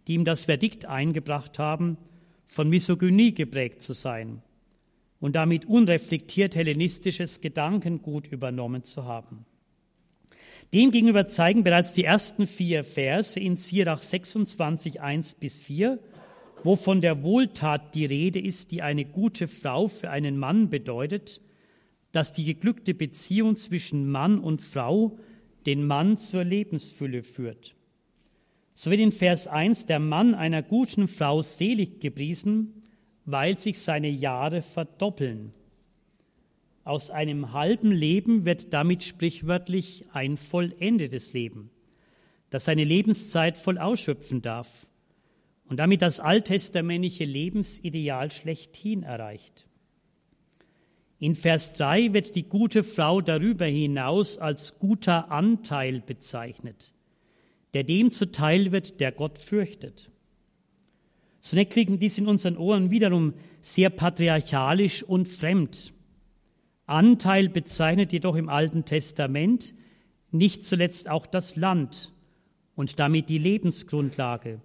[SPEAKER 2] die ihm das Verdikt eingebracht haben, von Misogynie geprägt zu sein und damit unreflektiert hellenistisches Gedankengut übernommen zu haben. Demgegenüber zeigen bereits die ersten vier Verse in Sirach 26, 1 bis 4, wo von der Wohltat die Rede ist, die eine gute Frau für einen Mann bedeutet, dass die geglückte Beziehung zwischen Mann und Frau den Mann zur Lebensfülle führt. So wird in Vers 1 der Mann einer guten Frau selig gepriesen, weil sich seine Jahre verdoppeln. Aus einem halben Leben wird damit sprichwörtlich ein vollendetes Leben, das seine Lebenszeit voll ausschöpfen darf und damit das alttestamentliche Lebensideal schlechthin erreicht. In Vers 3 wird die gute Frau darüber hinaus als guter Anteil bezeichnet, der dem zuteil wird, der Gott fürchtet. Zunächst klingen dies in unseren Ohren wiederum sehr patriarchalisch und fremd. Anteil bezeichnet jedoch im Alten Testament nicht zuletzt auch das Land und damit die Lebensgrundlage,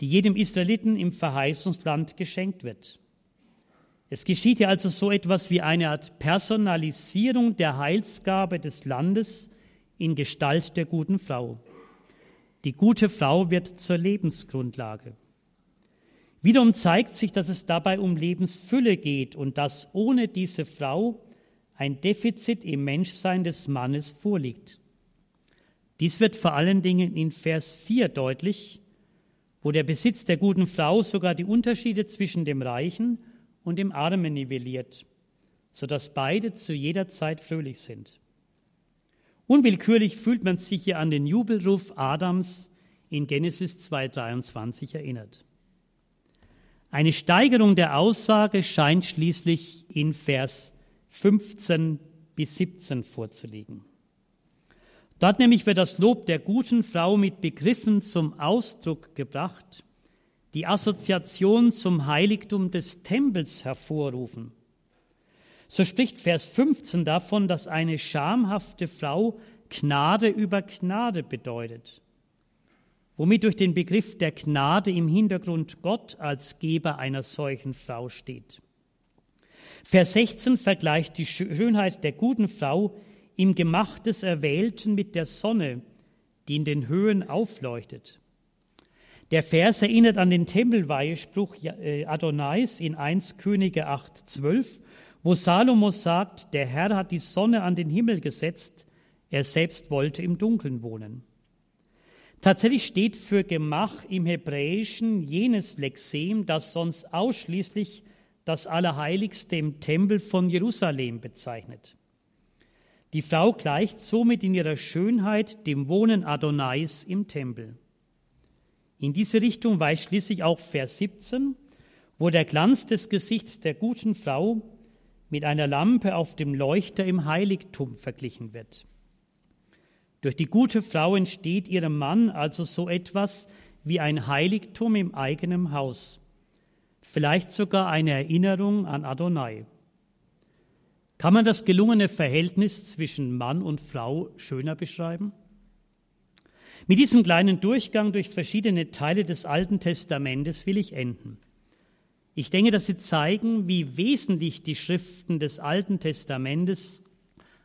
[SPEAKER 2] die jedem Israeliten im Verheißungsland geschenkt wird. Es geschieht hier also so etwas wie eine Art Personalisierung der Heilsgabe des Landes in Gestalt der guten Frau. Die gute Frau wird zur Lebensgrundlage. Wiederum zeigt sich, dass es dabei um Lebensfülle geht und dass ohne diese Frau ein Defizit im Menschsein des Mannes vorliegt. Dies wird vor allen Dingen in Vers 4 deutlich, wo der Besitz der guten Frau sogar die Unterschiede zwischen dem Reichen und dem Armen nivelliert, sodass beide zu jeder Zeit fröhlich sind. Unwillkürlich fühlt man sich hier an den Jubelruf Adams in Genesis 2.23 erinnert. Eine Steigerung der Aussage scheint schließlich in Vers 15 bis 17 vorzuliegen. Dort nämlich wird das Lob der guten Frau mit Begriffen zum Ausdruck gebracht, die Assoziation zum Heiligtum des Tempels hervorrufen. So spricht Vers 15 davon, dass eine schamhafte Frau Gnade über Gnade bedeutet, womit durch den Begriff der Gnade im Hintergrund Gott als Geber einer solchen Frau steht. Vers 16 vergleicht die Schönheit der guten Frau im Gemach des Erwählten mit der Sonne, die in den Höhen aufleuchtet. Der Vers erinnert an den Tempelweihespruch äh, Adonais in 1 Könige 8, 12, wo Salomo sagt, der Herr hat die Sonne an den Himmel gesetzt, er selbst wollte im Dunkeln wohnen. Tatsächlich steht für Gemach im Hebräischen jenes Lexem, das sonst ausschließlich das Allerheiligste im Tempel von Jerusalem bezeichnet. Die Frau gleicht somit in ihrer Schönheit dem Wohnen Adonais im Tempel. In diese Richtung weist schließlich auch Vers 17, wo der Glanz des Gesichts der guten Frau mit einer Lampe auf dem Leuchter im Heiligtum verglichen wird. Durch die gute Frau entsteht ihrem Mann also so etwas wie ein Heiligtum im eigenen Haus, vielleicht sogar eine Erinnerung an Adonai. Kann man das gelungene Verhältnis zwischen Mann und Frau schöner beschreiben? Mit diesem kleinen Durchgang durch verschiedene Teile des Alten Testamentes will ich enden. Ich denke, dass sie zeigen, wie wesentlich die Schriften des Alten Testamentes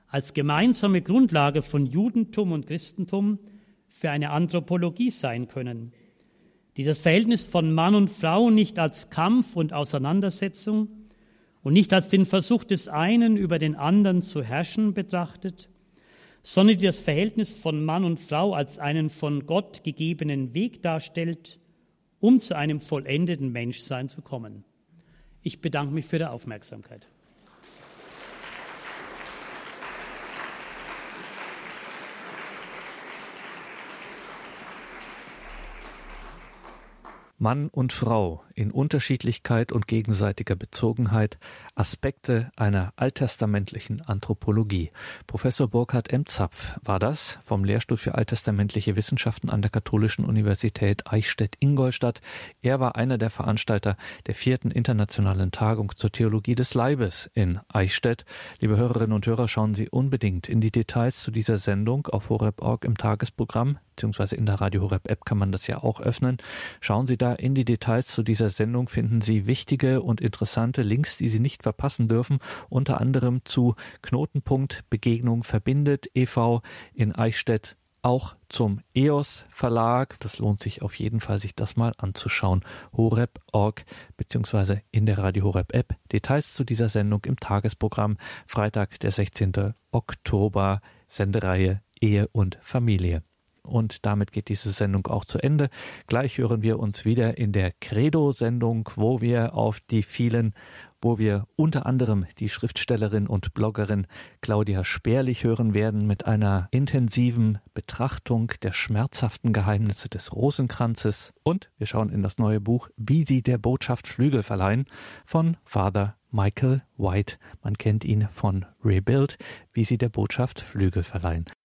[SPEAKER 2] als gemeinsame Grundlage von Judentum und Christentum für eine Anthropologie sein können, die das Verhältnis von Mann und Frau nicht als Kampf und Auseinandersetzung und nicht als den Versuch des einen über den anderen zu herrschen betrachtet, sondern die das Verhältnis von Mann und Frau als einen von Gott gegebenen Weg darstellt, um zu einem vollendeten Menschsein zu kommen. Ich bedanke mich für die Aufmerksamkeit.
[SPEAKER 1] Mann und Frau in Unterschiedlichkeit und gegenseitiger Bezogenheit, Aspekte einer alttestamentlichen Anthropologie. Professor Burkhard M. Zapf war das vom Lehrstuhl für alttestamentliche Wissenschaften an der Katholischen Universität Eichstätt-Ingolstadt. Er war einer der Veranstalter der vierten internationalen Tagung zur Theologie des Leibes in Eichstätt. Liebe Hörerinnen und Hörer, schauen Sie unbedingt in die Details zu dieser Sendung auf horeb.org im Tagesprogramm beziehungsweise in der Radio Horeb App kann man das ja auch öffnen. Schauen Sie da in die Details zu dieser Sendung, finden Sie wichtige und interessante Links, die Sie nicht verpassen dürfen, unter anderem zu Knotenpunkt Begegnung verbindet e.V. in Eichstätt auch zum EOS Verlag. Das lohnt sich auf jeden Fall, sich das mal anzuschauen. Horeb.org beziehungsweise in der Radio Horeb App. Details zu dieser Sendung im Tagesprogramm Freitag, der 16. Oktober, Sendereihe Ehe und Familie. Und damit geht diese Sendung auch zu Ende. Gleich hören wir uns wieder in der Credo-Sendung, wo wir auf die vielen wo wir unter anderem die Schriftstellerin und Bloggerin Claudia Sperlich hören werden mit einer intensiven Betrachtung der schmerzhaften Geheimnisse des Rosenkranzes und wir schauen in das neue Buch Wie sie der Botschaft Flügel verleihen von Father Michael White. Man kennt ihn von Rebuild, wie sie der Botschaft Flügel verleihen.